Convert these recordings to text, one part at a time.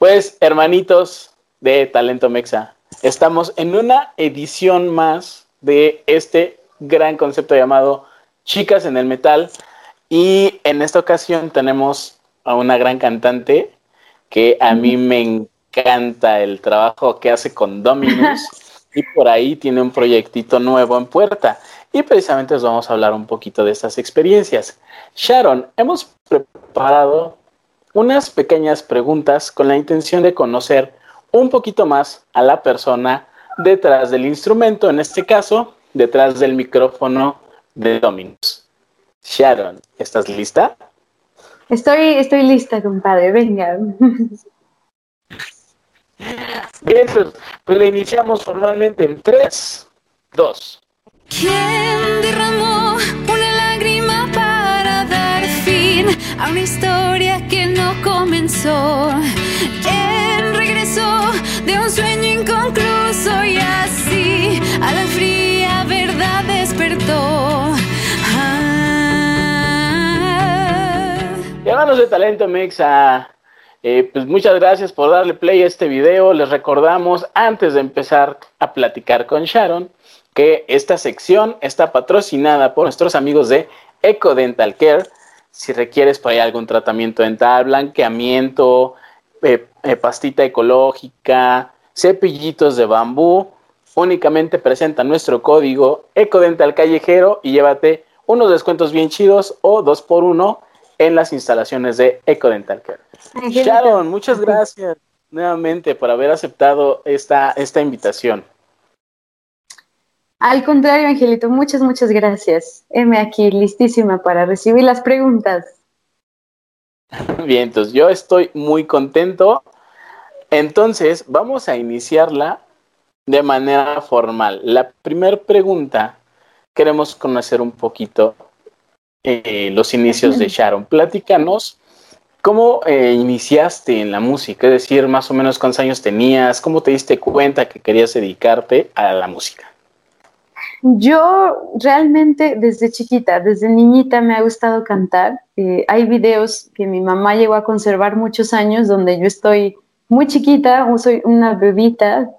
Pues, hermanitos de Talento Mexa, estamos en una edición más de este gran concepto llamado Chicas en el Metal. Y en esta ocasión tenemos a una gran cantante que a mí me encanta el trabajo que hace con Dominus y por ahí tiene un proyectito nuevo en puerta. Y precisamente os vamos a hablar un poquito de estas experiencias. Sharon, hemos preparado unas pequeñas preguntas con la intención de conocer un poquito más a la persona detrás del instrumento, en este caso, detrás del micrófono de Dominus. Sharon, ¿estás lista? Estoy, estoy lista, compadre, venga. Bien, pues, pues le iniciamos formalmente en 3, 2. ¿Quién derramó a una historia que no comenzó? ¿Quién regresó de un sueño inconcluso y así a la fría verdad despertó? Ah. De Talento Mexa, eh, pues muchas gracias por darle play a este video. Les recordamos, antes de empezar a platicar con Sharon, que esta sección está patrocinada por nuestros amigos de Eco Dental Care. Si requieres por ahí algún tratamiento dental, blanqueamiento, eh, eh, pastita ecológica, cepillitos de bambú, únicamente presenta nuestro código Ecodental Callejero y llévate unos descuentos bien chidos o dos por uno en las instalaciones de Ecodental Care. Sharon, muchas gracias nuevamente por haber aceptado esta, esta invitación. Al contrario, Angelito, muchas, muchas gracias. Heme aquí, listísima para recibir las preguntas. Bien, entonces yo estoy muy contento. Entonces, vamos a iniciarla de manera formal. La primera pregunta, queremos conocer un poquito eh, los inicios de Sharon. Platícanos cómo eh, iniciaste en la música, es decir, más o menos cuántos años tenías, cómo te diste cuenta que querías dedicarte a la música. Yo realmente desde chiquita, desde niñita me ha gustado cantar. Eh, hay videos que mi mamá llegó a conservar muchos años donde yo estoy muy chiquita, soy una bebita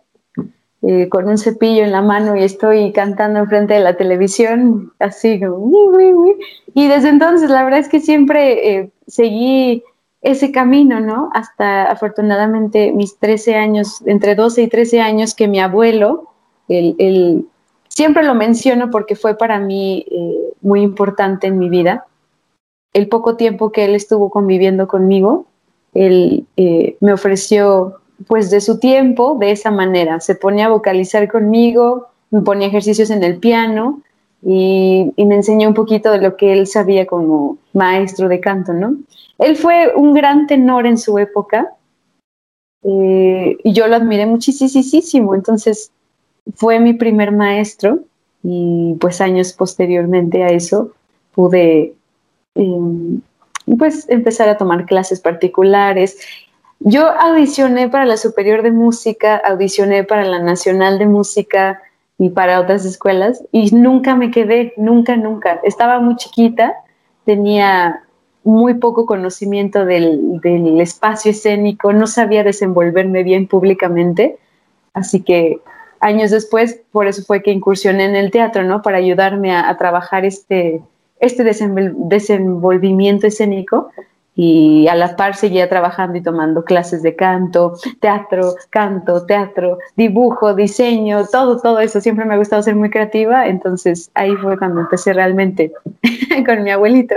eh, con un cepillo en la mano y estoy cantando enfrente de la televisión, así Y desde entonces la verdad es que siempre eh, seguí ese camino, ¿no? Hasta afortunadamente mis 13 años, entre 12 y 13 años, que mi abuelo, el, el Siempre lo menciono porque fue para mí eh, muy importante en mi vida. El poco tiempo que él estuvo conviviendo conmigo, él eh, me ofreció pues de su tiempo de esa manera. Se ponía a vocalizar conmigo, me ponía ejercicios en el piano y, me enseñó un poquito de lo que él sabía como maestro de canto, ¿no? Él fue un gran tenor en su época eh, y yo lo admiré muchísimo. Entonces, fue mi primer maestro y pues años posteriormente a eso pude em, pues empezar a tomar clases particulares. Yo audicioné para la Superior de Música, audicioné para la Nacional de Música y para otras escuelas y nunca me quedé, nunca, nunca. Estaba muy chiquita, tenía muy poco conocimiento del, del espacio escénico, no sabía desenvolverme bien públicamente, así que años después, por eso fue que incursioné en el teatro, ¿no? Para ayudarme a, trabajar este, este desenvolvimiento escénico y a la par seguía trabajando y tomando clases de canto, teatro, canto, teatro, dibujo, diseño, todo, todo eso. Siempre me ha gustado ser muy creativa, entonces ahí fue cuando empecé realmente con mi abuelito.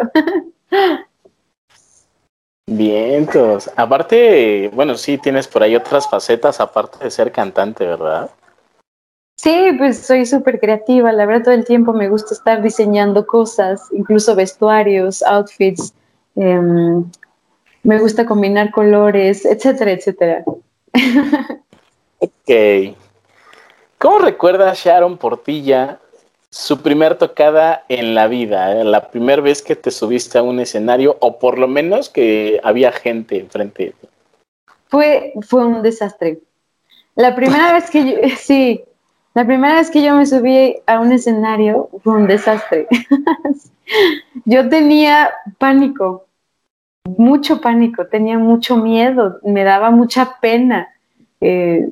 Vientos. Aparte, bueno, sí, tienes por ahí otras facetas aparte de ser cantante, ¿verdad? Sí, pues soy súper creativa, la verdad todo el tiempo me gusta estar diseñando cosas, incluso vestuarios, outfits, em, me gusta combinar colores, etcétera, etcétera. ok. ¿Cómo recuerda Sharon Portilla su primer tocada en la vida? Eh? La primera vez que te subiste a un escenario o por lo menos que había gente enfrente Fue, fue un desastre. La primera vez que yo, sí, la primera vez que yo me subí a un escenario fue un desastre. yo tenía pánico. mucho pánico, tenía mucho miedo, me daba mucha pena. Eh,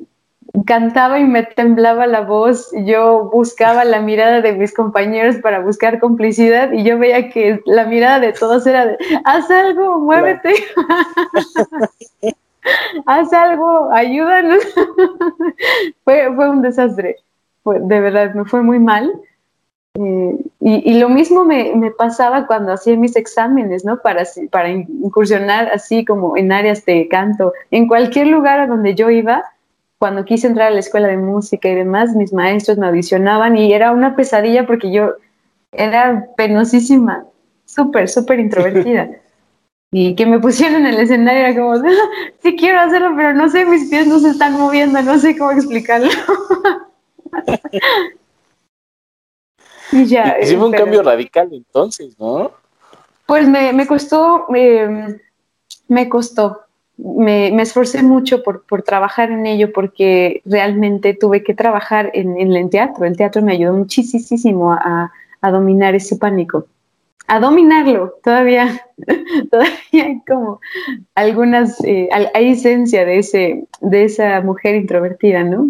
cantaba y me temblaba la voz, yo buscaba la mirada de mis compañeros para buscar complicidad y yo veía que la mirada de todos era de, haz algo, muévete, haz algo, ayúdanos. fue, fue un desastre, de verdad, me fue muy mal. Eh, y, lo mismo me, me, pasaba cuando hacía mis exámenes, ¿no? Para, para incursionar así como en áreas de canto. En cualquier lugar a donde yo iba, cuando quise entrar a la escuela de música y demás, mis maestros me audicionaban y era una pesadilla porque yo era penosísima, súper, súper introvertida. y que me pusieron en el escenario era como, sí quiero hacerlo, pero no sé, mis pies no se están moviendo, no sé cómo explicarlo. y ya. Y, fue un cambio radical entonces, ¿no? Pues me, me costó, me costó, me, esforcé mucho por, trabajar en ello porque realmente tuve que trabajar en, el teatro. El teatro me ayudó muchísimo a, dominar ese pánico. A dominarlo, todavía, todavía hay como algunas, eh, hay esencia de, ese, de esa mujer introvertida, ¿no?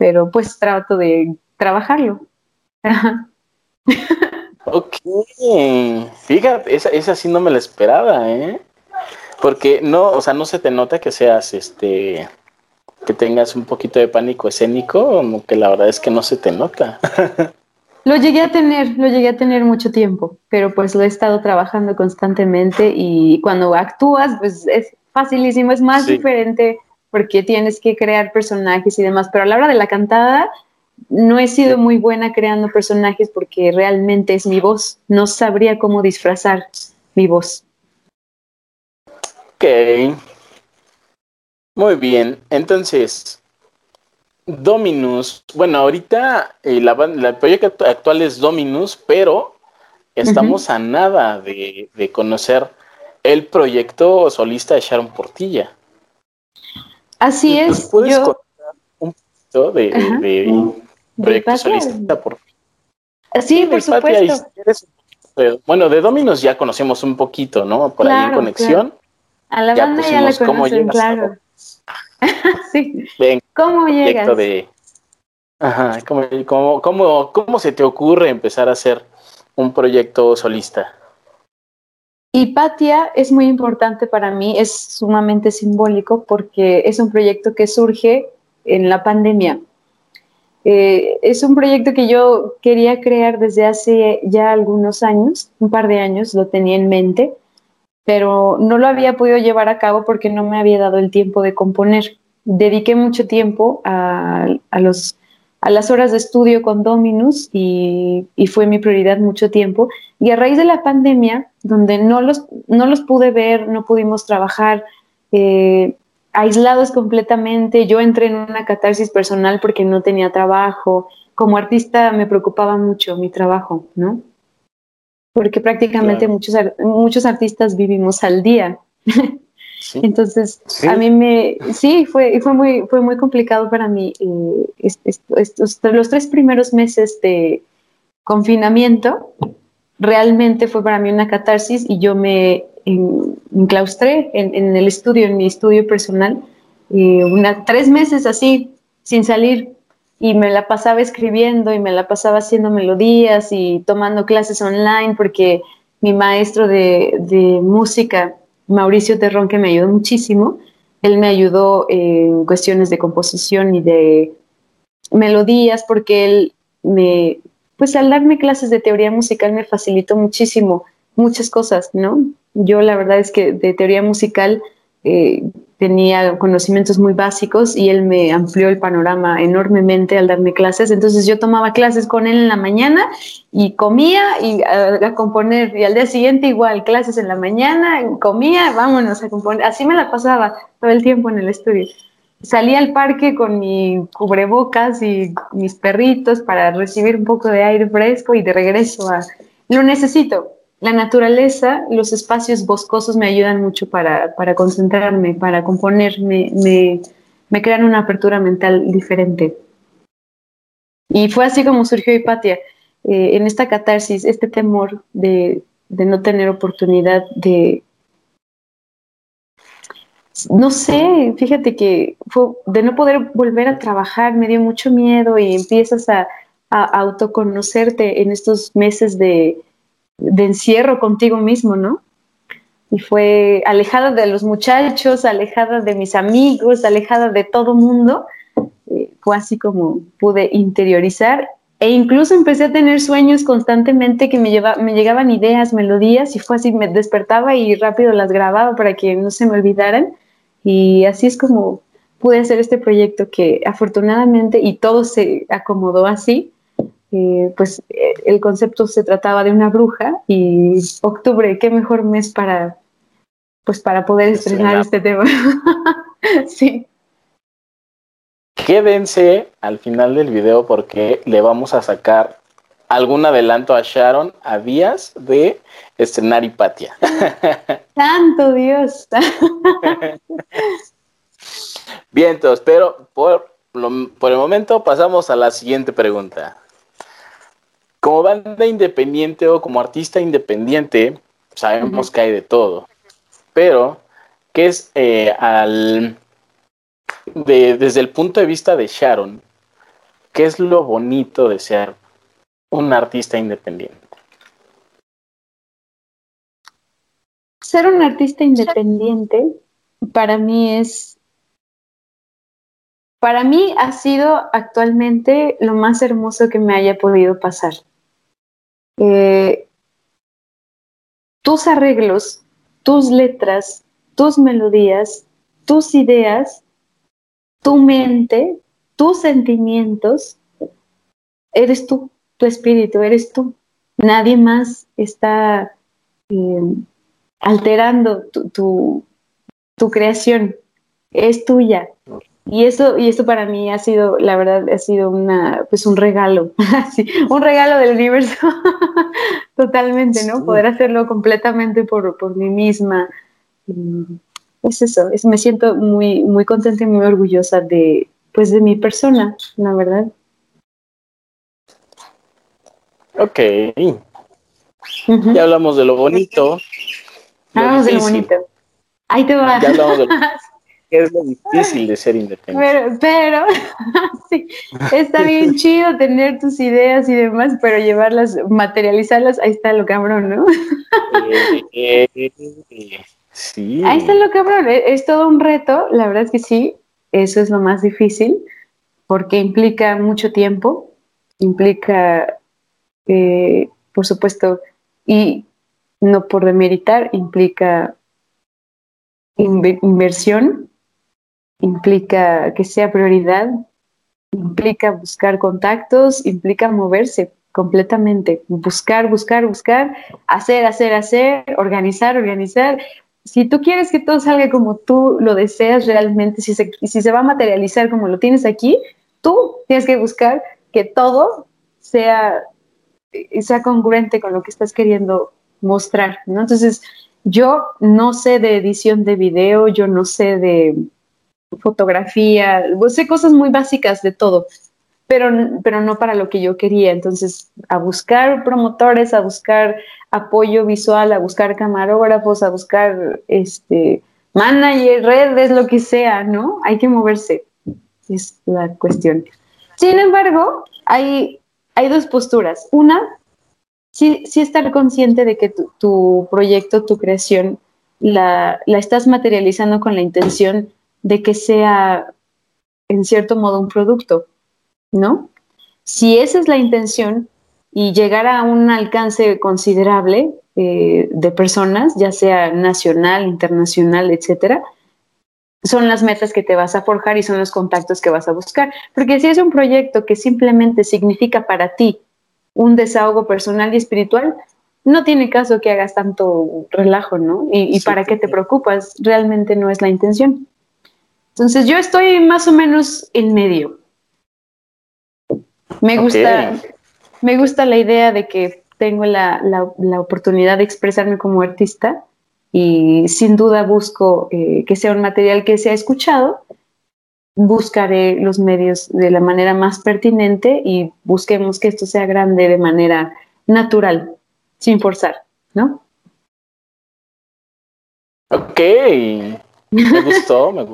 Pero pues trato de trabajarlo. ok, fíjate, esa, esa sí no me la esperaba, ¿eh? Porque no, o sea, no se te nota que seas este que tengas un poquito de pánico escénico, como que la verdad es que no se te nota. Lo llegué a tener, lo llegué a tener mucho tiempo, pero pues lo he estado trabajando constantemente y cuando actúas, pues es facilísimo, es más diferente porque tienes que crear personajes y demás, pero a la hora de la cantada no he sido muy buena creando personajes porque realmente es mi voz, no sabría cómo disfrazar mi voz. Ok. Muy bien. Entonces, Dominus. Bueno, ahorita eh, la, el proyecto actual es Dominus, pero estamos a nada de, conocer el proyecto solista de Sharon Portilla. Así es. ¿Puedes contar un poquito de, proyecto solista? Por... Sí, por supuesto. bueno, de Dominus ya conocemos un poquito, ¿no? Por ahí en conexión. A la banda ya la conocen, claro. sí. ¿Cómo llegas? De... Ajá, ¿cómo, cómo, cómo, se te ocurre empezar a hacer un proyecto solista? Hipatia es muy importante para mí, es sumamente simbólico porque es un proyecto que surge en la pandemia. Eh, es un proyecto que yo quería crear desde hace ya algunos años, un par de años, lo tenía en mente pero no lo había podido llevar a cabo porque no me había dado el tiempo de componer. Dediqué mucho tiempo a las horas de estudio con Dominus y, fue mi prioridad mucho tiempo. Y a raíz de la pandemia, donde no los, no los pude ver, no pudimos trabajar, eh, aislados completamente, yo entré en una catarsis personal porque no tenía trabajo. Como artista me preocupaba mucho mi trabajo, ¿no? porque prácticamente muchos, muchos artistas vivimos al día. Entonces, a mí me, sí, fue, fue, muy, fue muy complicado para mí. Eh, estos, los tres primeros meses de confinamiento, realmente fue para mí una catarsis y yo me enclaustré en, el estudio, en mi estudio personal, eh, una, tres meses así, sin salir, y me la pasaba escribiendo y me la pasaba haciendo melodías y tomando clases online porque mi maestro de, música, Mauricio Terrón, que me ayudó muchísimo, él me ayudó en cuestiones de composición y de melodías porque él me, pues al darme clases de teoría musical me facilitó muchísimo muchas cosas, ¿no? Yo la verdad es que de teoría musical eh, tenía conocimientos muy básicos y él me amplió el panorama enormemente al darme clases. Entonces yo tomaba clases con él en la mañana y comía y a, componer y al día siguiente igual clases en la mañana, comía, vámonos a componer. Así me la pasaba todo el tiempo en el estudio. Salía al parque con mi cubrebocas y mis perritos para recibir un poco de aire fresco y de regreso a... Lo necesito, la naturaleza, los espacios boscosos me ayudan mucho para, concentrarme, para componer, me, crean una apertura mental diferente. Y fue así como surgió Hipatia, eh, en esta catarsis, este temor de, no tener oportunidad de, no sé, fíjate que fue de no poder volver a trabajar, me dio mucho miedo y empiezas a, autoconocerte en estos meses de, encierro contigo mismo, ¿no? Y fue alejada de los muchachos, alejada de mis amigos, alejada de todo mundo. Eh, fue así como pude interiorizar e incluso empecé a tener sueños constantemente que me, lleva, me llegaban ideas, melodías, y fue así, me despertaba y rápido las grababa para que no se me olvidaran. Y así es como pude hacer este proyecto que afortunadamente, y todo se acomodó así, eh, pues eh, el concepto se trataba de una bruja y octubre, qué mejor mes para, pues para poder estrenar este tema. sí. Quédense al final del video porque le vamos a sacar algún adelanto a Sharon a días de estrenar Hipatia. Santo Dios. Bien, entonces, pero por, por el momento pasamos a la siguiente pregunta. Como banda independiente o como artista independiente, sabemos que hay de todo. Pero, ¿qué es eh, al desde el punto de vista de Sharon, ¿qué es lo bonito de ser un artista independiente? Ser un artista independiente para mí es, para mí ha sido actualmente lo más hermoso que me haya podido pasar. Eh, tus arreglos, tus letras, tus melodías, tus ideas tu mente, tus sentimientos, eres tú, tu espíritu, eres tú. Nadie más está eh, alterando tu, tu, creación, es tuya. Y eso, y esto para mí ha sido, la verdad, ha sido una, pues un regalo, un regalo del universo, totalmente, ¿no? Poder hacerlo completamente por, por mí misma es eso, es, me siento muy, muy contenta y muy orgullosa de, pues, de mi persona, la verdad. Ok. Ya hablamos de lo bonito. Hablamos de lo bonito. Ahí te va. Ya hablamos de lo es lo difícil de ser independiente. Pero, pero sí, está bien chido tener tus ideas y demás, pero llevarlas, materializarlas, ahí está lo cabrón, ¿no? eh, eh, eh Sí. Ahí está lo cabrón, e, es todo un reto, la verdad es que sí, eso es lo más difícil, porque implica mucho tiempo, implica, eh, por supuesto, y no por demeritar, implica inversión, implica que sea prioridad, implica buscar contactos, implica moverse completamente, buscar, buscar, buscar, hacer, hacer, hacer, organizar, organizar, si tú quieres que todo salga como tú lo deseas realmente, si se, si se va a materializar como lo tienes aquí, tú tienes que buscar que todo sea, sea congruente con lo que estás queriendo mostrar, ¿no? Entonces, yo no sé de edición de video, yo no sé de fotografía, sé cosas muy básicas de todo, pero, pero no para lo que yo quería. Entonces, a buscar promotores, a buscar apoyo visual, a buscar camarógrafos, a buscar este manager, redes, lo que sea, ¿no? Hay que moverse, es la cuestión. Sin embargo, hay, hay dos posturas. Una, sí, sí estar consciente de que tu, proyecto, tu creación, la, la estás materializando con la intención de que sea, en cierto modo, un producto ¿no? Si esa es la intención y llegar a un alcance considerable eh, de personas, ya sea nacional, internacional, etcétera, son las metas que te vas a forjar y son los contactos que vas a buscar. Porque si es un proyecto que simplemente significa para ti un desahogo personal y espiritual, no tiene caso que hagas tanto relajo, ¿no? Y, y para qué te preocupas, realmente no es la intención. Entonces yo estoy más o menos en medio. Me gusta, me gusta la idea de que tengo la, la, oportunidad de expresarme como artista y sin duda busco eh, que sea un material que sea escuchado. Buscaré los medios de la manera más pertinente y busquemos que esto sea grande de manera natural, sin forzar, ¿no? Ok, Me gustó, me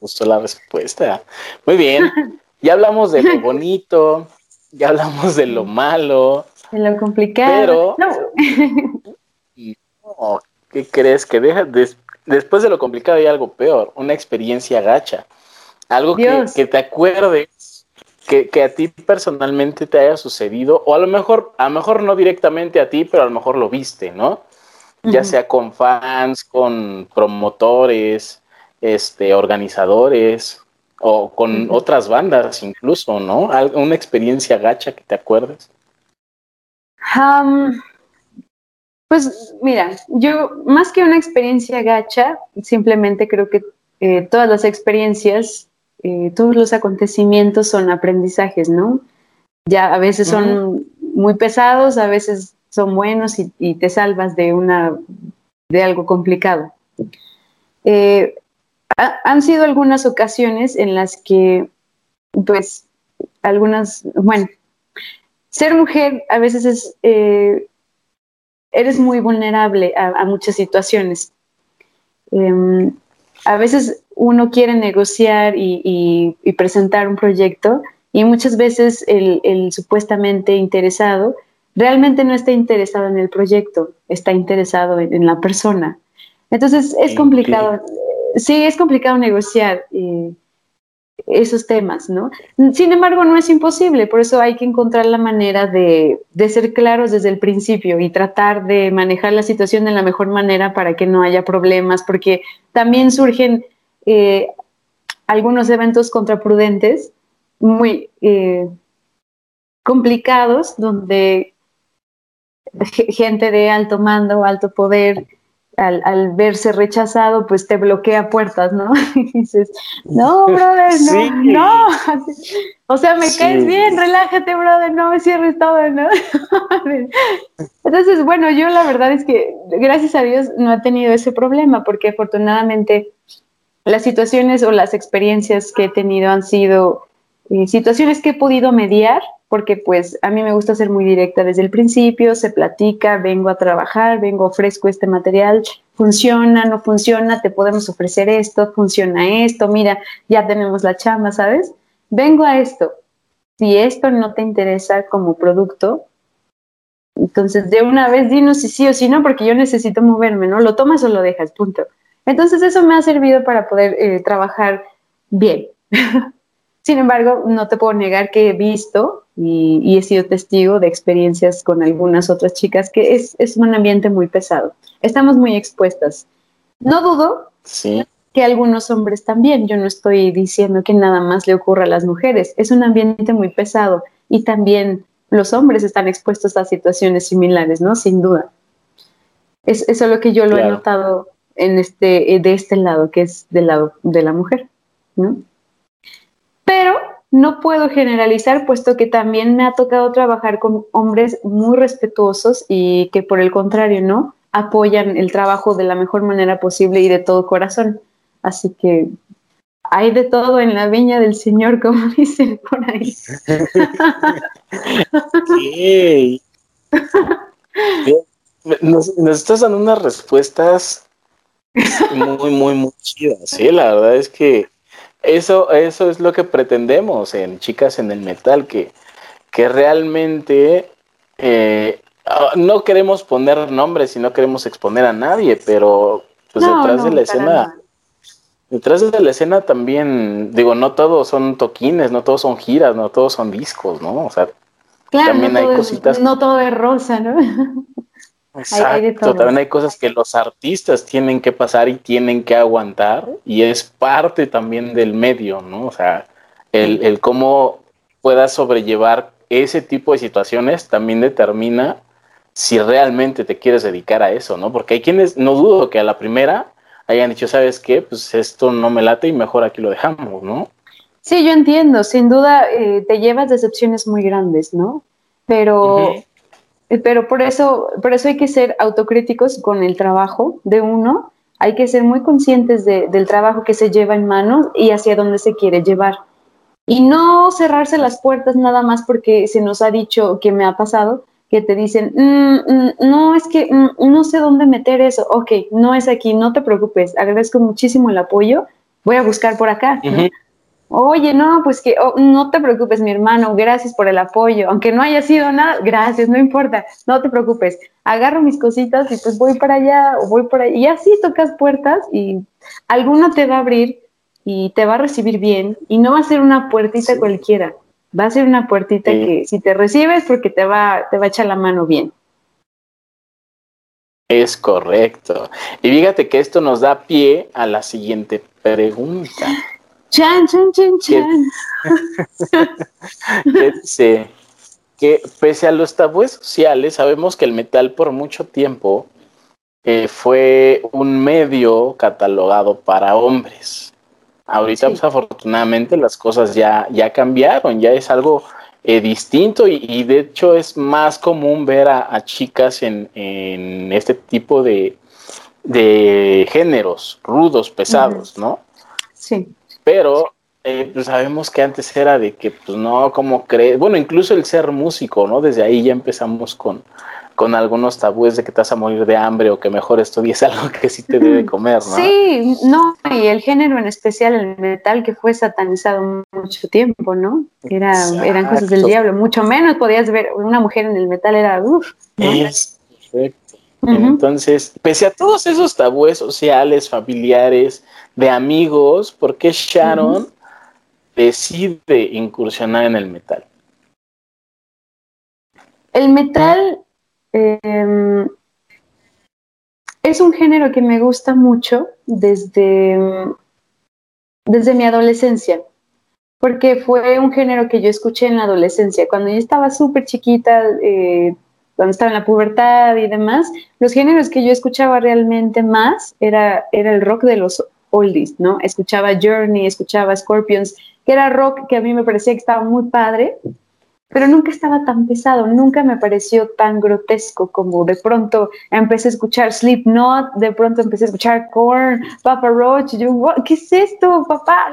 gustó, la respuesta. Muy bien. Ya hablamos de lo bonito, ya hablamos de lo malo. De lo complicado. Pero. No. ¿Qué crees? Que deja, después de lo complicado hay algo peor, una experiencia gacha. Algo que, que, te acuerdes que, que, a ti personalmente te haya sucedido, o a lo mejor, a lo mejor no directamente a ti, pero a lo mejor lo viste, ¿no? Ya sea con fans, con promotores, este, organizadores, o con otras bandas incluso, ¿no? Una experiencia gacha que te acuerdes. Pues mira, yo más que una experiencia gacha, simplemente creo que eh, todas las experiencias eh, todos los acontecimientos son aprendizajes, ¿no? Ya a veces son muy pesados, a veces son buenos y, te salvas de una de algo complicado. Eh, han sido algunas ocasiones en las que, pues, algunas, bueno, ser mujer a veces es, eh, eres muy vulnerable a, muchas situaciones. Em, a veces uno quiere negociar y, presentar un proyecto y muchas veces el, supuestamente interesado realmente no está interesado en el proyecto, está interesado en, la persona. Entonces es complicado, sí, es complicado negociar eh, esos temas, ¿no? Sin embargo, no es imposible, por eso hay que encontrar la manera de, de ser claros desde el principio y tratar de manejar la situación de la mejor manera para que no haya problemas, porque también surgen eh, algunos eventos contraprudentes muy eh, complicados donde gente de alto mando, alto poder, al, verse rechazado, pues te bloquea puertas, ¿no? Y dices, no, brother, no, no. O sea, me caes bien, relájate, brother, no me cierres todo, ¿no? Entonces, bueno, yo la verdad es que, gracias a Dios, no he tenido ese problema, porque afortunadamente las situaciones o las experiencias que he tenido han sido eh, situaciones que he podido mediar, porque pues a mí me gusta ser muy directa desde el principio, se platica, vengo a trabajar, vengo, ofrezco este material, funciona, no funciona, te podemos ofrecer esto, funciona esto, mira, ya tenemos la chamba, ¿sabes? Vengo a esto. Si esto no te interesa como producto, entonces de una vez dinos si sí o si no, porque yo necesito moverme, ¿no? Lo tomas o lo dejas, punto. Entonces eso me ha servido para poder eh, trabajar bien. Sin embargo, no te puedo negar que he visto y, he sido testigo de experiencias con algunas otras chicas que es, un ambiente muy pesado. Estamos muy expuestas. No dudo que algunos hombres también. Yo no estoy diciendo que nada más le ocurra a las mujeres. Es un ambiente muy pesado y también los hombres están expuestos a situaciones similares, ¿no? Sin duda. Es, eso es lo que yo lo he notado en este, de este lado, que es del lado de la mujer, ¿no? Pero no puedo generalizar, puesto que también me ha tocado trabajar con hombres muy respetuosos y que por el contrario, ¿no? Apoyan el trabajo de la mejor manera posible y de todo corazón. Así que hay de todo en la viña del Señor, como dicen por ahí. Sí. Nos, nos, estás dando unas respuestas muy, muy, muy chida, sí, la verdad es que eso, eso es lo que pretendemos en Chicas en el Metal, que, que realmente eh, ah, no queremos poner nombres y no queremos exponer a nadie, pero pues detrás de la escena, detrás de la escena también, digo, no todos son toquines, no todos son giras, no todos son discos, ¿no? O sea, también hay cositas. no todo es rosa, ¿no? Exacto, también hay cosas que los artistas tienen que pasar y tienen que aguantar y es parte también del medio, ¿no? O sea, el, el cómo puedas sobrellevar ese tipo de situaciones también determina si realmente te quieres dedicar a eso, ¿no? Porque hay quienes, no dudo que a la primera hayan dicho, ¿sabes qué? Pues esto no me late y mejor aquí lo dejamos, ¿no? Sí, yo entiendo, sin duda eh, te llevas decepciones muy grandes, ¿no? Pero pero por eso, por eso hay que ser autocríticos con el trabajo de uno, hay que ser muy conscientes del trabajo que se lleva en mano y hacia dónde se quiere llevar. Y no cerrarse las puertas nada más porque se nos ha dicho que me ha pasado, que te dicen, mm, mm, no, es que mm, no sé dónde meter eso. Ok, no es aquí, no te preocupes. Agradezco muchísimo el apoyo. Voy a buscar por acá. Oye, no, pues que oh, no te preocupes, mi hermano, gracias por el apoyo. Aunque no haya sido nada, gracias, no importa, no te preocupes. Agarro mis cositas y pues voy para allá o voy por ahí. Y así tocas puertas y alguno te va a abrir y te va a recibir bien. Y no va a ser una puertita cualquiera, va a ser una puertita que si te recibes porque te va, te va a echar la mano bien. Es correcto. Y fíjate que esto nos da pie a la siguiente pregunta. Chan, chan, chan, chan. que dice que pese a los tabúes sociales, sabemos que el metal por mucho tiempo eh, fue un medio catalogado para hombres. Ahorita, pues afortunadamente, las cosas ya, ya cambiaron, ya es algo eh, distinto y, de hecho es más común ver a, chicas en, este tipo de, de géneros rudos, pesados, ¿no? Sí. Pero eh, pues sabemos que antes era de que, pues no, como crees, bueno, incluso el ser músico, ¿no? Desde ahí ya empezamos con, con algunos tabúes de que te vas a morir de hambre o que mejor estudies algo que sí te debe comer, ¿no? Sí, no, y el género en especial, el metal, que fue satanizado mucho tiempo, ¿no? Era, eran cosas del diablo, mucho menos podías ver una mujer en el metal, era uff. Es perfecto. Entonces, pese a todos esos tabúes sociales, familiares, de amigos, ¿por qué Sharon decide incursionar en el metal? El metal em, es un género que me gusta mucho desde, desde mi adolescencia, porque fue un género que yo escuché en la adolescencia. Cuando yo estaba súper chiquita, eh, cuando estaba en la pubertad y demás, los géneros que yo escuchaba realmente más era, era el rock de los oldies, ¿no? Escuchaba Journey, escuchaba Scorpions, que era rock que a mí me parecía que estaba muy padre, pero nunca estaba tan pesado, nunca me pareció tan grotesco como de pronto empecé a escuchar Slipknot, de pronto empecé a escuchar Korn, Papa Roach, yo, ¿qué es esto, papá?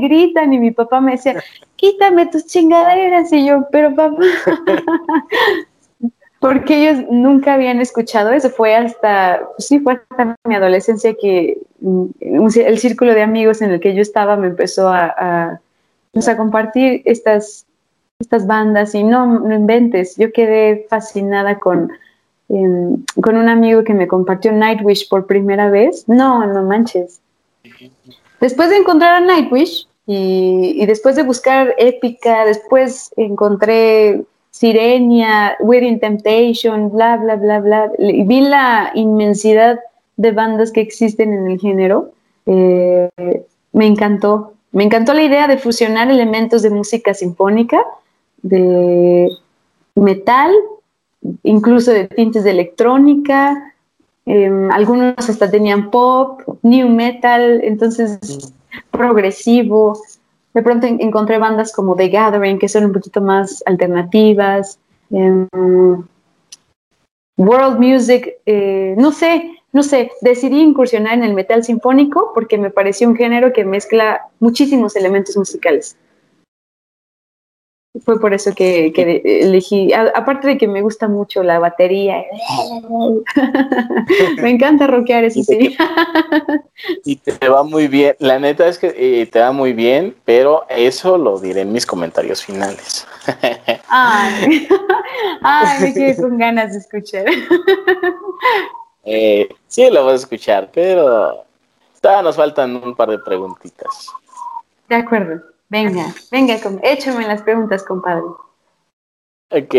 Gritan y mi papá me decía, quítame tus chingaderas y yo, pero papá, porque ellos nunca habían escuchado eso. Fue hasta, pues sí, fue hasta mi adolescencia que mm, el círculo de amigos en el que yo estaba me empezó a, pues, a, compartir estas, estas bandas y no, no inventes, yo quedé fascinada con, em, con un amigo que me compartió Nightwish por primera vez. No, no manches. Después de encontrar a Nightwish y, y después de buscar épica, después encontré Sirenia, We're Temptation, bla, bla, bla, bla. Vi la inmensidad de bandas que existen en el género. Eh, me encantó. Me encantó la idea de fusionar elementos de música sinfónica, de metal, incluso de tintes de electrónica. Em, algunos hasta tenían pop, new metal, entonces progresivo. De pronto encontré bandas como The Gathering, que son un poquito más alternativas. Em, world Music, eh, no sé, no sé, decidí incursionar en el metal sinfónico porque me pareció un género que mezcla muchísimos elementos musicales fue por eso que, elegí, aparte de que me gusta mucho la batería, me encanta rockear, eso sí. y te va muy bien, la neta es que eh, te va muy bien, pero eso lo diré en mis comentarios finales. ay, me quedé con ganas de escuchar. Eh, sí, lo vas a escuchar, pero todavía nos faltan un par de preguntitas. De acuerdo. Venga, venga, échame las preguntas, compadre. Ok,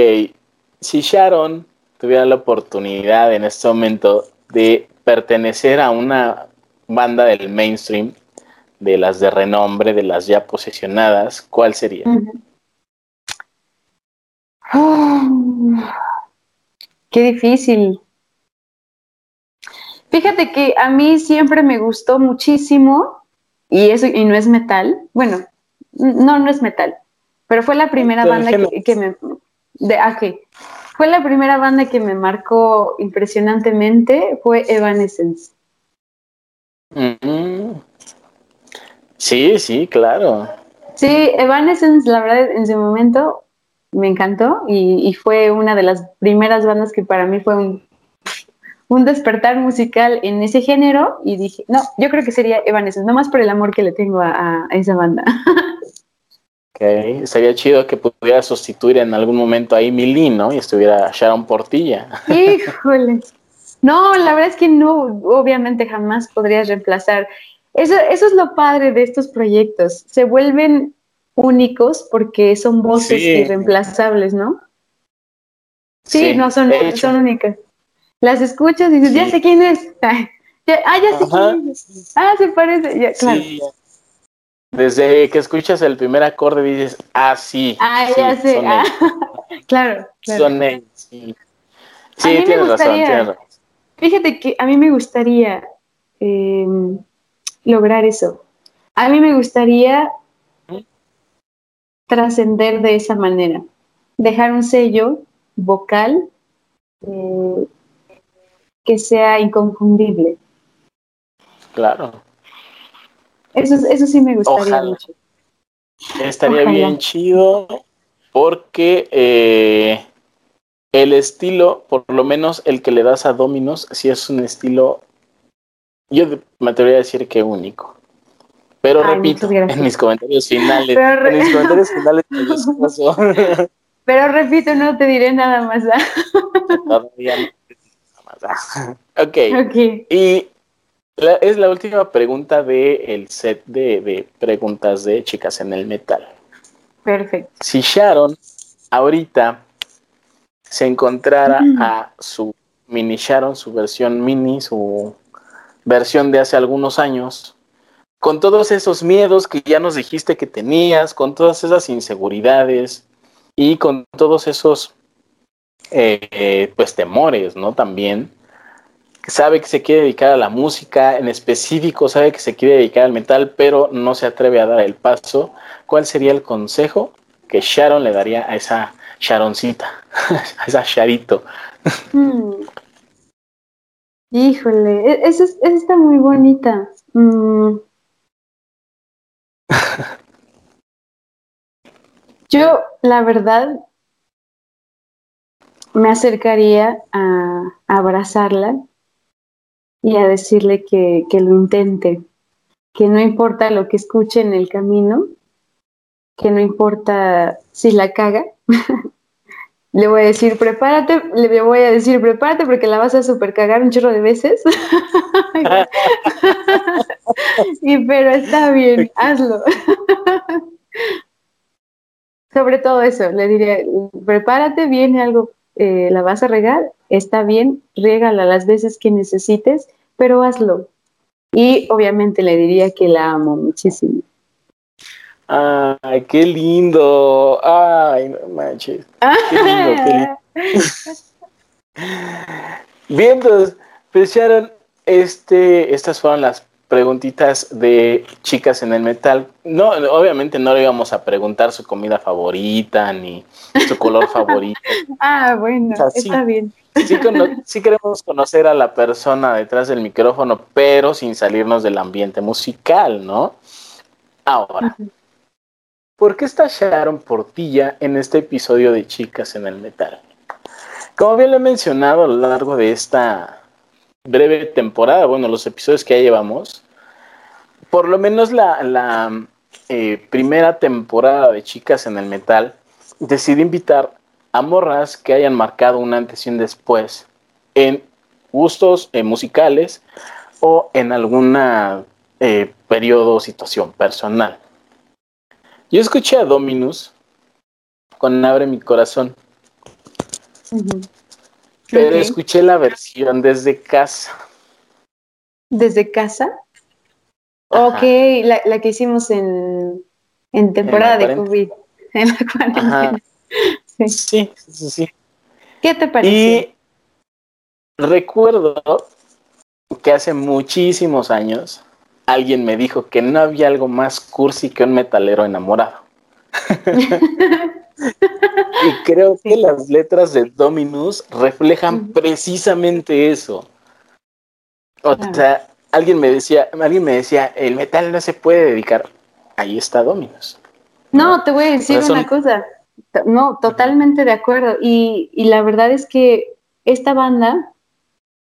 si Sharon tuviera la oportunidad en este momento de pertenecer a una banda del mainstream, de las de renombre, de las ya posicionadas, ¿cuál sería? qué difícil. Fíjate que a mí siempre me gustó muchísimo, y eso, y no es metal, bueno, no, no es metal. Pero fue la primera banda que, me. De, ah, Fue la primera banda que me marcó impresionantemente. Fue Evanescence. Mm. Sí, sí, claro. Sí, Evanescence, la verdad, en su momento me encantó y, fue una de las primeras bandas que para mí fue un, un, despertar musical en ese género y dije, no, yo creo que sería Evanescence, más por el amor que le tengo a, esa banda. Ok, sería chido que pudiera sustituir en algún momento ahí Milly, ¿no? Y estuviera Sharon Portilla. Híjole. No, la verdad es que no, obviamente jamás podrías reemplazar. Eso, eso es lo padre de estos proyectos. Se vuelven únicos porque son voces irreemplazables, ¿no? Sí, no, son, son únicas. Las escuchas y dices, ya sé quién es. ah, ya sé quién es. Ah, se parece. claro. Desde que escuchas el primer acorde dices, ah, sí. Ah, ya sé. Ah, claro, claro, Son ellos, sí. Sí, tienes razón, tienes razón. Fíjate que a mí me gustaría em, lograr eso. A mí me gustaría trascender de esa manera, dejar un sello vocal eh, que sea inconfundible. Claro. Eso, eso sí me gustaría mucho. Estaría bien chido porque eh, el estilo, por lo menos el que le das a Dominos, sí es un estilo, yo me atrevería a decir que único. Pero repito, en mis comentarios finales, en mis comentarios finales Pero repito, no te diré nada más. Todavía no Ok. Y es la última pregunta del set de, de, preguntas de chicas en el metal. Perfecto. Si Sharon ahorita se encontrara a su mini Sharon, su versión mini, su versión de hace algunos años, con todos esos miedos que ya nos dijiste que tenías, con todas esas inseguridades y con todos esos eh, pues temores, ¿no? También sabe que se quiere dedicar a la música, en específico sabe que se quiere dedicar al metal, pero no se atreve a dar el paso. ¿Cuál sería el consejo que Sharon le daría a esa Sharoncita, a esa Sharito? Hmm. Híjole, e-, esa, está muy bonita. Mm. Yo, la verdad, me acercaría a, abrazarla y a decirle que, lo intente, que no importa lo que escuche en el camino, que no importa si la caga, le voy a decir, prepárate, le voy a decir, prepárate porque la vas a super cagar un chorro de veces. y pero está bien, hazlo. Sobre todo eso, le diría, prepárate, viene algo, eh, la vas a regar, está bien, riégala las veces que necesites, pero hazlo. Y obviamente le diría que la amo muchísimo. Ay, qué lindo. Ay, no manches. Qué lindo, qué lindo. Bien, pues, pues Sharon, este, estas fueron las preguntitas de chicas en el metal. No, obviamente no le íbamos a preguntar su comida favorita ni su color favorito. Ah, bueno, está bien. Sí, queremos conocer a la persona detrás del micrófono, pero sin salirnos del ambiente musical, ¿no? Ahora, ¿Por qué está Sharon Portilla en este episodio de Chicas en el Metal? Como bien lo he mencionado a lo largo de esta breve temporada, bueno, los episodios que ya llevamos, por lo menos la, eh, primera temporada de Chicas en el Metal, decidí invitar a morras que hayan marcado un antes y un después en gustos eh, musicales o en alguna eh, periodo o situación personal. Yo escuché a Dominus con Abre mi corazón. Pero escuché la versión desde casa. ¿Desde casa? Ok, la, que hicimos en, en temporada de COVID. En la cuarentena. Sí. sí, sí, sí. ¿Qué te pareció? Y recuerdo que hace muchísimos años alguien me dijo que no había algo más cursi que un metalero enamorado. y creo que las letras de Dominus reflejan precisamente eso. O sea, alguien me decía, alguien me decía, el metal no se puede dedicar. Ahí está Dominus. No, te voy a decir una cosa. no, totalmente de acuerdo. Y, la verdad es que esta banda,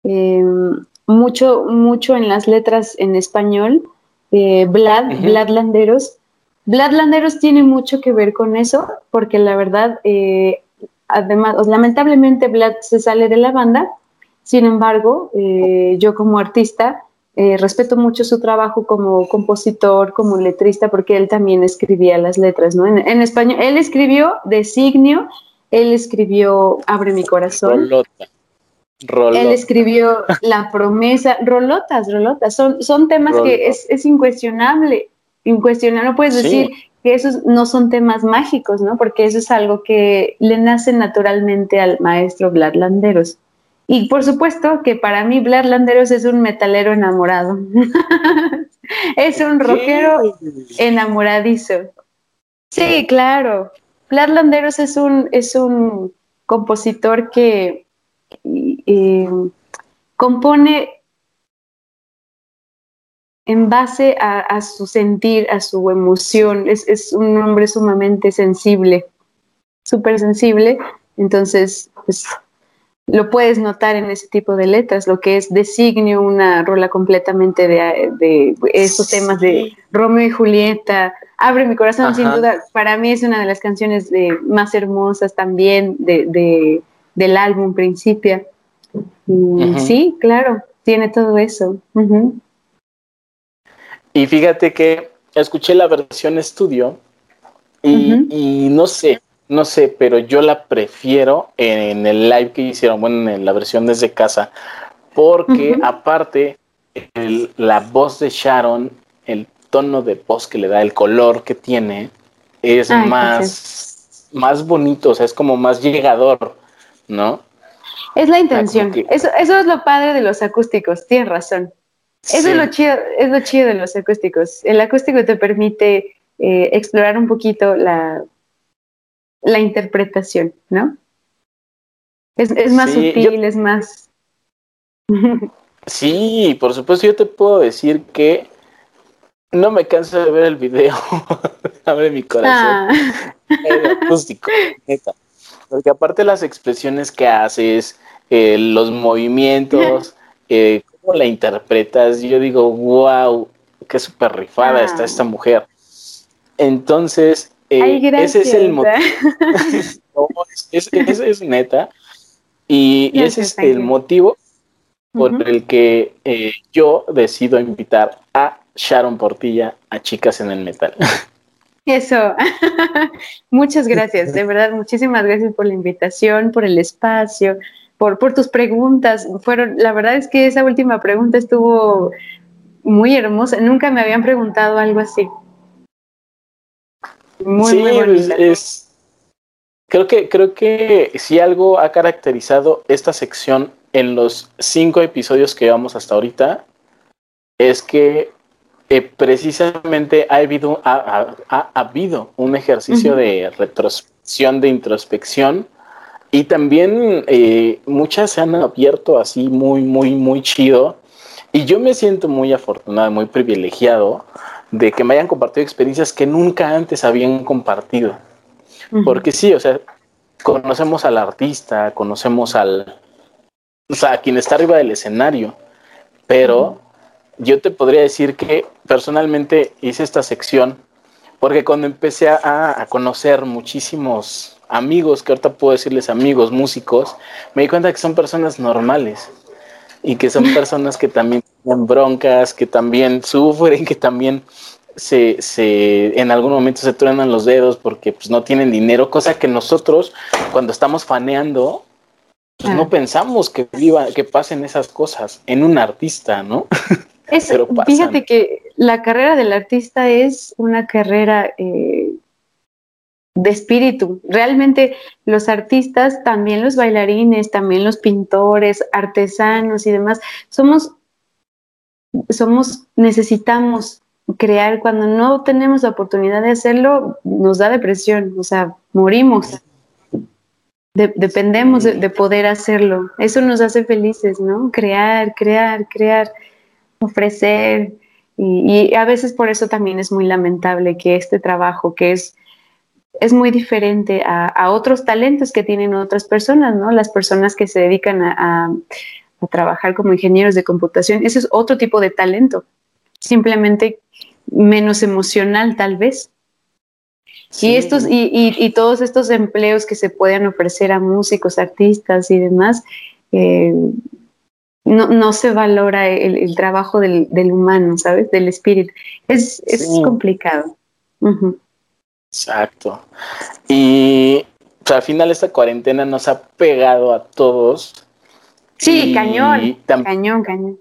em, mucho, mucho en las letras en español, eh, Vlad, Vladlanderos, Vladlanderos tiene mucho que ver con eso, porque la verdad, eh, además, lamentablemente Vlad se sale de la banda, sin embargo, eh, yo como artista, eh, respeto mucho su trabajo como compositor, como letrista, porque él también escribía las letras, ¿no? En, español, él escribió Designio, él escribió Abre mi corazón. Rolota. Él escribió La promesa, rolotas, rolotas, son, son temas que es, es, incuestionable, incuestionable, no puedes decir que esos no son temas mágicos, ¿no? Porque eso es algo que le nace naturalmente al maestro Vlad Landeros. Y por supuesto que para mí Vlad Landeros es un metalero enamorado. es un rockero enamoradizo. Sí, claro. Vlad Landeros es un, es un compositor que compone en base a, su sentir, a su emoción. Es, es un hombre sumamente sensible, súper sensible. Entonces, pues lo puedes notar en ese tipo de letras, lo que es designio, una rola completamente de, de esos temas de Romeo y Julieta, Abre mi corazón, sin duda, para mí es una de las canciones de, más hermosas también de, del álbum Principia. Sí, claro, tiene todo eso. Y fíjate que escuché la versión estudio y no sé, no sé, pero yo la prefiero en el live que hicieron, bueno, en la versión desde casa, porque aparte la voz de Sharon, el tono de voz que le da, el color que tiene, es más, más bonito, o sea, es como más llegador, ¿no? Es la intención. Eso, eso es lo padre de los acústicos, tienes razón. Eso es lo chido, es lo chido de los acústicos. El acústico te permite eh, explorar un poquito la, la interpretación, ¿no? Es, más sutil, es más... sí, por supuesto, yo te puedo decir que no me canso de ver el video. Abre mi corazón. Ah. acústico, neta. Porque aparte las expresiones que haces, eh, los movimientos, eh, cómo la interpretas, yo digo, wow, qué súper rifada está ah. esta mujer. Entonces, eh, ese es el motivo. es, es, neta. Y, ese es el motivo por el que eh, yo decido invitar a Sharon Portilla a Chicas en el Metal. Eso. Muchas gracias, de verdad, muchísimas gracias por la invitación, por el espacio, por, por tus preguntas. Fueron, la verdad es que esa última pregunta estuvo muy hermosa. Nunca me habían preguntado algo así sí, es, creo que creo que si algo ha caracterizado esta sección en los cinco episodios que llevamos hasta ahorita es que eh, precisamente ha habido, ha, habido un ejercicio de retrospección, de introspección, y también eh, muchas se han abierto así muy, muy, muy chido. Y yo me siento muy afortunado, muy privilegiado de que me hayan compartido experiencias que nunca antes habían compartido. Porque sí, o sea, conocemos al artista, conocemos al, o sea, a quien está arriba del escenario, pero yo te podría decir que personalmente hice esta sección porque cuando empecé a, a, conocer muchísimos amigos, que ahorita puedo decirles amigos, músicos, me di cuenta que son personas normales y que son personas que también tienen broncas, que también sufren, que también se, se, en algún momento se truenan los dedos porque pues, no tienen dinero, cosa que nosotros cuando estamos faneando, pues, no pensamos que viva, que pasen esas cosas en un artista, ¿no? fíjate que la carrera del artista es una carrera eh, de espíritu. Realmente los artistas, también los bailarines, también los pintores, artesanos y demás, somos, somos, necesitamos crear, cuando no tenemos la oportunidad de hacerlo, nos da depresión, o sea, morimos. dependemos de, poder hacerlo. Eso nos hace felices, ¿no? Crear, crear, crear, ofrecer. y, a veces por eso también es muy lamentable que este trabajo, que es es muy diferente a, otros talentos que tienen otras personas, ¿no? Las personas que se dedican a, trabajar como ingenieros de computación, ese es otro tipo de talento, simplemente menos emocional tal vez. Y, estos, y, todos estos empleos que se pueden ofrecer a músicos, artistas y demás, eh, no, se valora el, trabajo del, humano, ¿sabes? Del espíritu. Es, complicado. Exacto. Y al final esta cuarentena nos ha pegado a todos. Sí, cañón, cañón, cañón.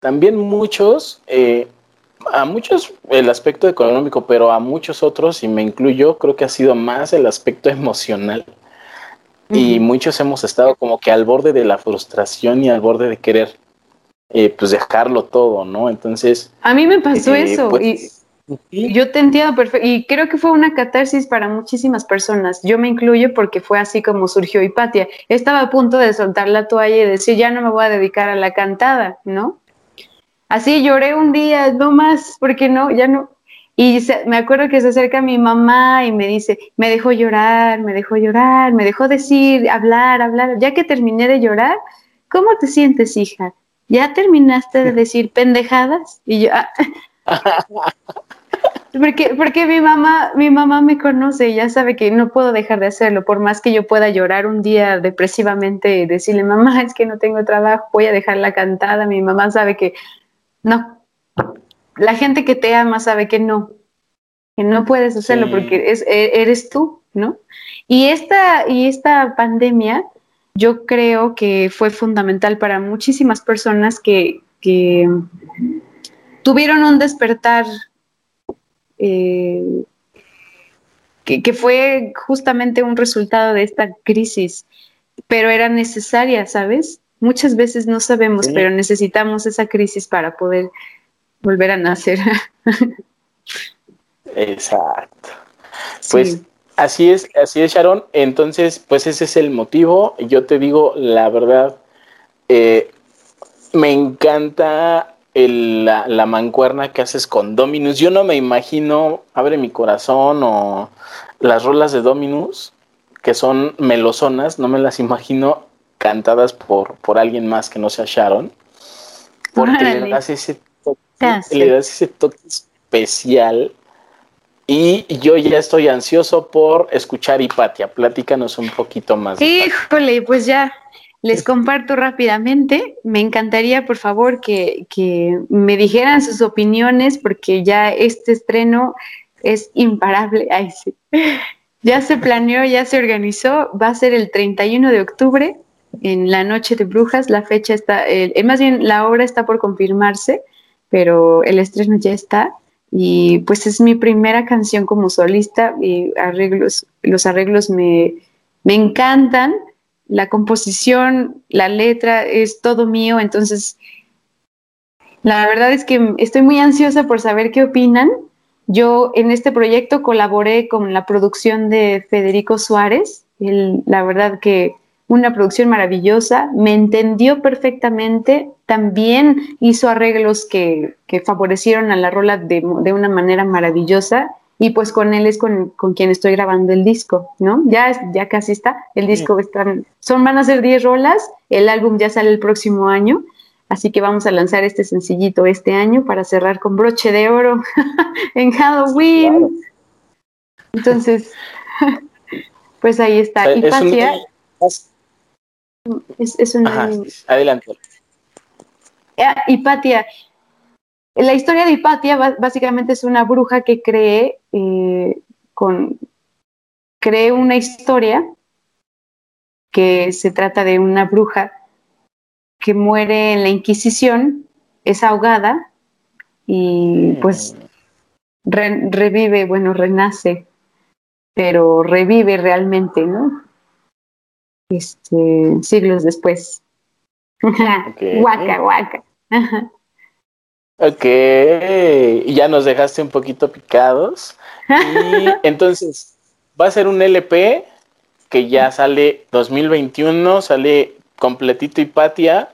También muchos, eh, a muchos el aspecto económico, pero a muchos otros, y me incluyo, creo que ha sido más el aspecto emocional. Y muchos hemos estado como que al borde de la frustración y al borde de querer eh, pues dejarlo todo, ¿no? Entonces... A mí me pasó eh, eso pues, y yo te entiendo perfecto y creo que fue una catarsis para muchísimas personas. Yo me incluyo porque fue así como surgió Hipatia. Estaba a punto de soltar la toalla y decir, ya no me voy a dedicar a la cantada, ¿no? Así lloré un día, no más, porque no, ya no. Y me acuerdo que se acerca mi mamá y me dice, me dejó llorar, me dejó llorar, me dejó decir, hablar, hablar. Ya que terminé de llorar, ¿cómo te sientes, hija? ¿Ya terminaste de decir pendejadas? Y yo, ah. porque, porque mi mamá, mi mamá me conoce y ya sabe que no puedo dejar de hacerlo, por más que yo pueda llorar un día depresivamente y decirle, mamá, es que no tengo trabajo, voy a dejar la cantada, mi mamá sabe que no, la gente que te ama sabe que no, que no puedes hacerlo porque es, e, eres tú, ¿no? Y esta, y esta pandemia yo creo que fue fundamental para muchísimas personas que, que tuvieron un despertar eh, que, que, fue justamente un resultado de esta crisis, pero era necesaria, ¿sabes? Muchas veces no sabemos, pero necesitamos esa crisis para poder volver a nacer. Exacto. Pues así es, así es, Sharon. Entonces, pues ese es el motivo. Yo te digo, la verdad, eh, me encanta la, la, mancuerna que haces con Dominus. Yo no me imagino, abre mi corazón o las rolas de Dominus, que son melosonas, no me las imagino cantadas por, por alguien más que no sea Sharon. Porque le das ese le das ese toque especial. Y yo ya estoy ansioso por escuchar Hipatia. Platícanos un poquito más. Híjole, pues ya les comparto rápidamente. Me encantaría, por favor, que, que, me dijeran sus opiniones, porque ya este estreno es imparable. Ay, sí. Ya se planeó, ya se organizó. Va a ser el 31 de octubre, en la Noche de Brujas. La fecha está, eh, más bien la obra está por confirmarse pero el estreno ya está y pues es mi primera canción como solista y arreglos, los arreglos me, me encantan, la composición, la letra es todo mío, entonces la verdad es que estoy muy ansiosa por saber qué opinan. Yo en este proyecto colaboré con la producción de Federico Suárez, la verdad que una producción maravillosa, me entendió perfectamente, también hizo arreglos que, favorecieron a la rola de, una manera maravillosa y pues con él es con, quien estoy grabando el disco, ¿no? Ya, ya casi está, el disco son, van a ser 10 rolas, el álbum ya sale el próximo año, así que vamos a lanzar este sencillito este año para cerrar con broche de oro en Halloween. Entonces, pues ahí está. y es, una... adelante. Ah, Hipatia. La historia de Hipatia básicamente es una bruja que cree eh, con cree una historia que se trata de una bruja que muere en la Inquisición, es ahogada y pues revive, bueno, renace, pero revive realmente, ¿no? este, siglos después. Guaca, guaca. Ok, ya nos dejaste un poquito picados. Y entonces, va a ser un LP que ya sale 2021, sale completito Hipatia,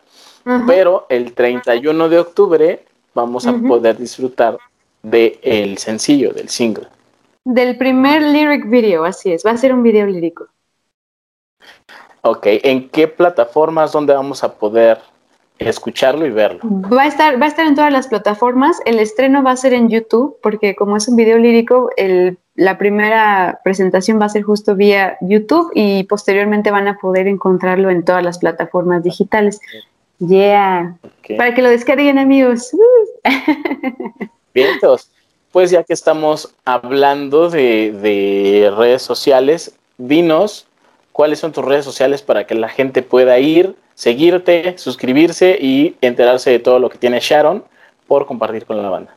pero el 31 de octubre vamos a poder disfrutar del el sencillo, del single. Del primer lyric video, así es, va a ser un video lírico. Ok, ¿en qué plataformas donde vamos a poder escucharlo y verlo? Va a estar, va a estar en todas las plataformas. El estreno va a ser en YouTube, porque como es un video lírico, el, la primera presentación va a ser justo vía YouTube y posteriormente van a poder encontrarlo en todas las plataformas digitales. Yeah. Para que lo descarguen, amigos. Bien, entonces, pues ya que estamos hablando de, de redes sociales, dinos cuáles son tus redes sociales para que la gente pueda ir, seguirte, suscribirse y enterarse de todo lo que tiene Sharon por compartir con la banda.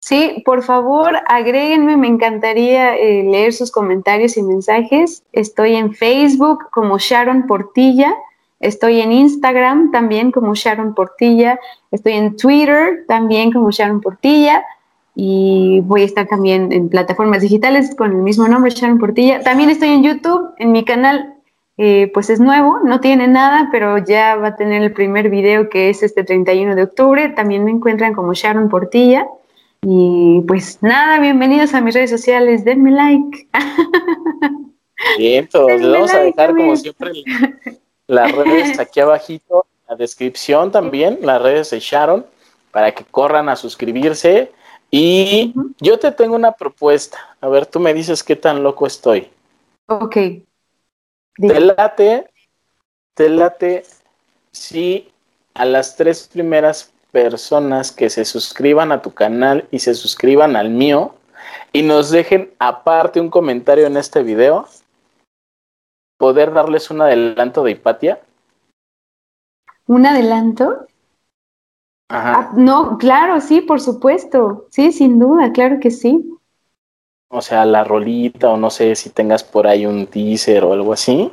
Sí, por favor, agréguenme, me encantaría eh, leer sus comentarios y mensajes. Estoy en Facebook como Sharon Portilla, estoy en Instagram también como Sharon Portilla, estoy en Twitter también como Sharon Portilla y voy a estar también en plataformas digitales con el mismo nombre, Sharon Portilla. También estoy en YouTube, en mi canal, eh, pues es nuevo, no tiene nada, pero ya va a tener el primer video que es este 31 de octubre. También me encuentran como Sharon Portilla. Y pues nada, bienvenidos a mis redes sociales, denme like. Bien, todos les Denle vamos a dejar como siempre las redes aquí abajito, la descripción también, las redes de Sharon, para que corran a suscribirse. Y yo te tengo una propuesta. A ver, tú me dices qué tan loco estoy. Ok. Te late, te late si a las tres primeras personas que se suscriban a tu canal y se suscriban al mío y nos dejen aparte un comentario en este video, poder darles un adelanto de Hipatia. ¿Un adelanto? Ajá. Ah, no, claro, sí, por supuesto. Sí, sin duda, claro que sí. O sea, la rolita o no sé si tengas por ahí un teaser o algo así.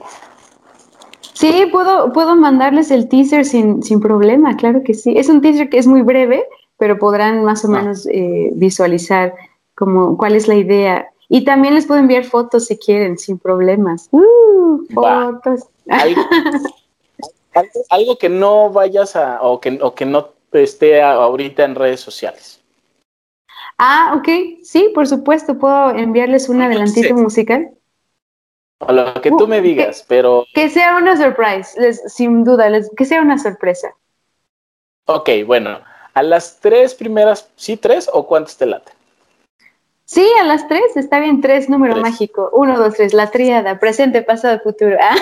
Sí, puedo, puedo mandarles el teaser sin, sin problema, claro que sí. Es un teaser que es muy breve, pero podrán más o Ah. menos eh, visualizar como cuál es la idea. Y también les puedo enviar fotos si quieren, sin problemas. Uh, fotos. algo, algo- que no vayas a, o que, o que no esté ahorita en redes sociales. Ah, ok, sí, por supuesto, puedo enviarles un adelantito sí. musical. O lo que tú Uh, me digas, pero Que sea una surprise, les- sin duda, les- que sea una sorpresa. ok, bueno, a las tres primeras, ¿sí tres o cuántos te late? Sí, a las tres, está bien, tres, número Tres. mágico. Uno, dos, tres, la tríada, presente, pasado, futuro. Ah.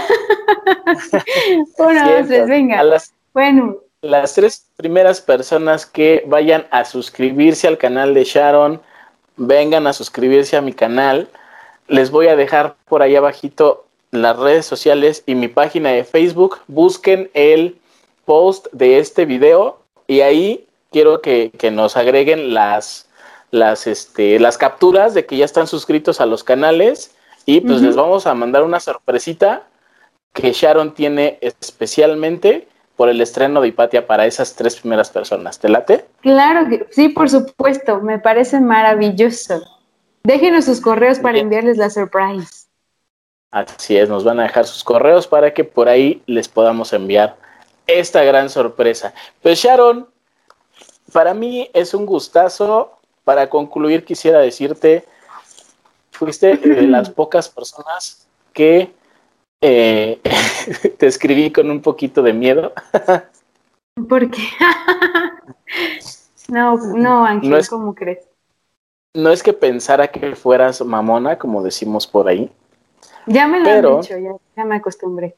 Uno, dos, tres, venga. A las, Bueno, las tres primeras personas que vayan a suscribirse al canal de Sharon, vengan a suscribirse a mi canal. Les voy a dejar por ahí abajito las redes sociales y mi página de Facebook. Busquen el post de este video y ahí quiero que, que nos agreguen las, las, este, las capturas de que ya están suscritos a los canales y pues les vamos a mandar una sorpresita que Sharon tiene especialmente por el estreno de Hipatia para esas tres primeras personas. ¿Te late? claro que sí, por supuesto, me parece maravilloso. Déjenos sus correos para Bien. enviarles la surprise. Así es, nos van a dejar sus correos para que por ahí les podamos enviar esta gran sorpresa. Pues Sharon, para mí es un gustazo. Para concluir, quisiera decirte, fuiste de las pocas personas que eh, te escribí con un poquito de miedo. ¿Por qué? no, no, Ángel, No es- ¿cómo crees? No es que pensara que fueras mamona, como decimos por ahí. Ya me lo Pero- han dicho, ya, ya me acostumbré.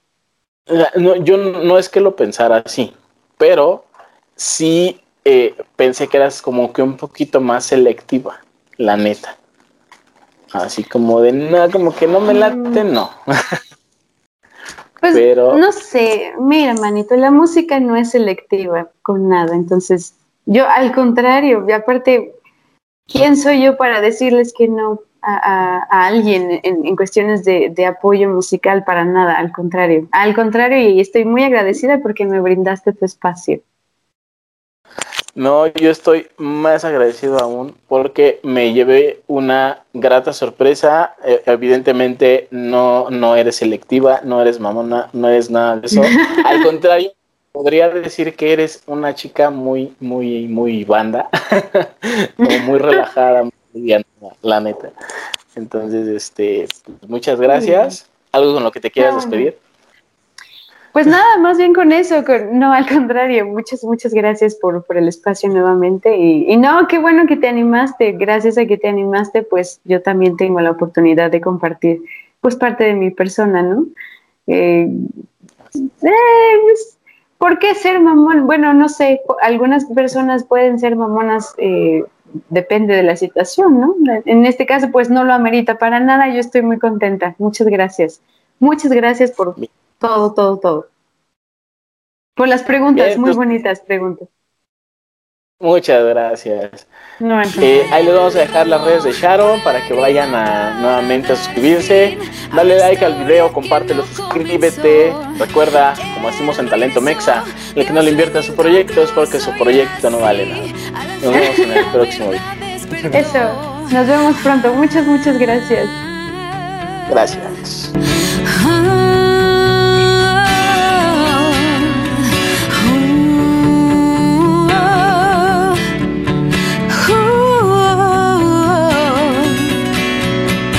No, yo no es que lo pensara así, pero sí eh, pensé que eras como que un poquito más selectiva, la neta. Así como de, no, como que no me late, no. Pues Pero- no sé, mira, manito, la música no es selectiva con nada, entonces yo al contrario, y aparte, ¿quién soy yo para decirles que no a, a- a alguien en, en cuestiones de, de apoyo musical para nada? Al contrario, al contrario, y estoy muy agradecida porque me brindaste tu espacio. No, yo estoy más agradecido aún porque me llevé una grata sorpresa. Eh, evidentemente no, no eres selectiva, no eres mamona, no eres nada de eso. Al contrario, podría decir que eres una chica muy, muy, muy banda, como muy relajada, muy la neta. Entonces, este, pues, muchas gracias. ¿Algo con lo que te quieras despedir? Pues nada, más bien con eso, no, al contrario, muchas, muchas gracias por, el espacio nuevamente. Y, no, qué bueno que te animaste, gracias a que te animaste, pues yo también tengo la oportunidad de compartir pues parte de mi persona, ¿no? Eh, eh, pues, ¿Por qué ser mamón? Bueno, no sé, algunas personas pueden ser mamonas, eh, depende de la situación, ¿no? En este caso, pues no lo amerita para nada, yo estoy muy contenta. Muchas gracias. Muchas gracias por todo, todo, todo. Por las preguntas, muy pues, bonitas preguntas. Muchas gracias. Eh, ahí les vamos a dejar las redes de Sharon para que vayan a, nuevamente a suscribirse. Dale like al video, compártelo, suscríbete. Recuerda, como decimos en Talento Mexa, el que no le invierta a su proyecto es porque su proyecto no vale nada. Nos vemos en el próximo video. Eso, nos vemos pronto. Muchas, muchas gracias. Gracias.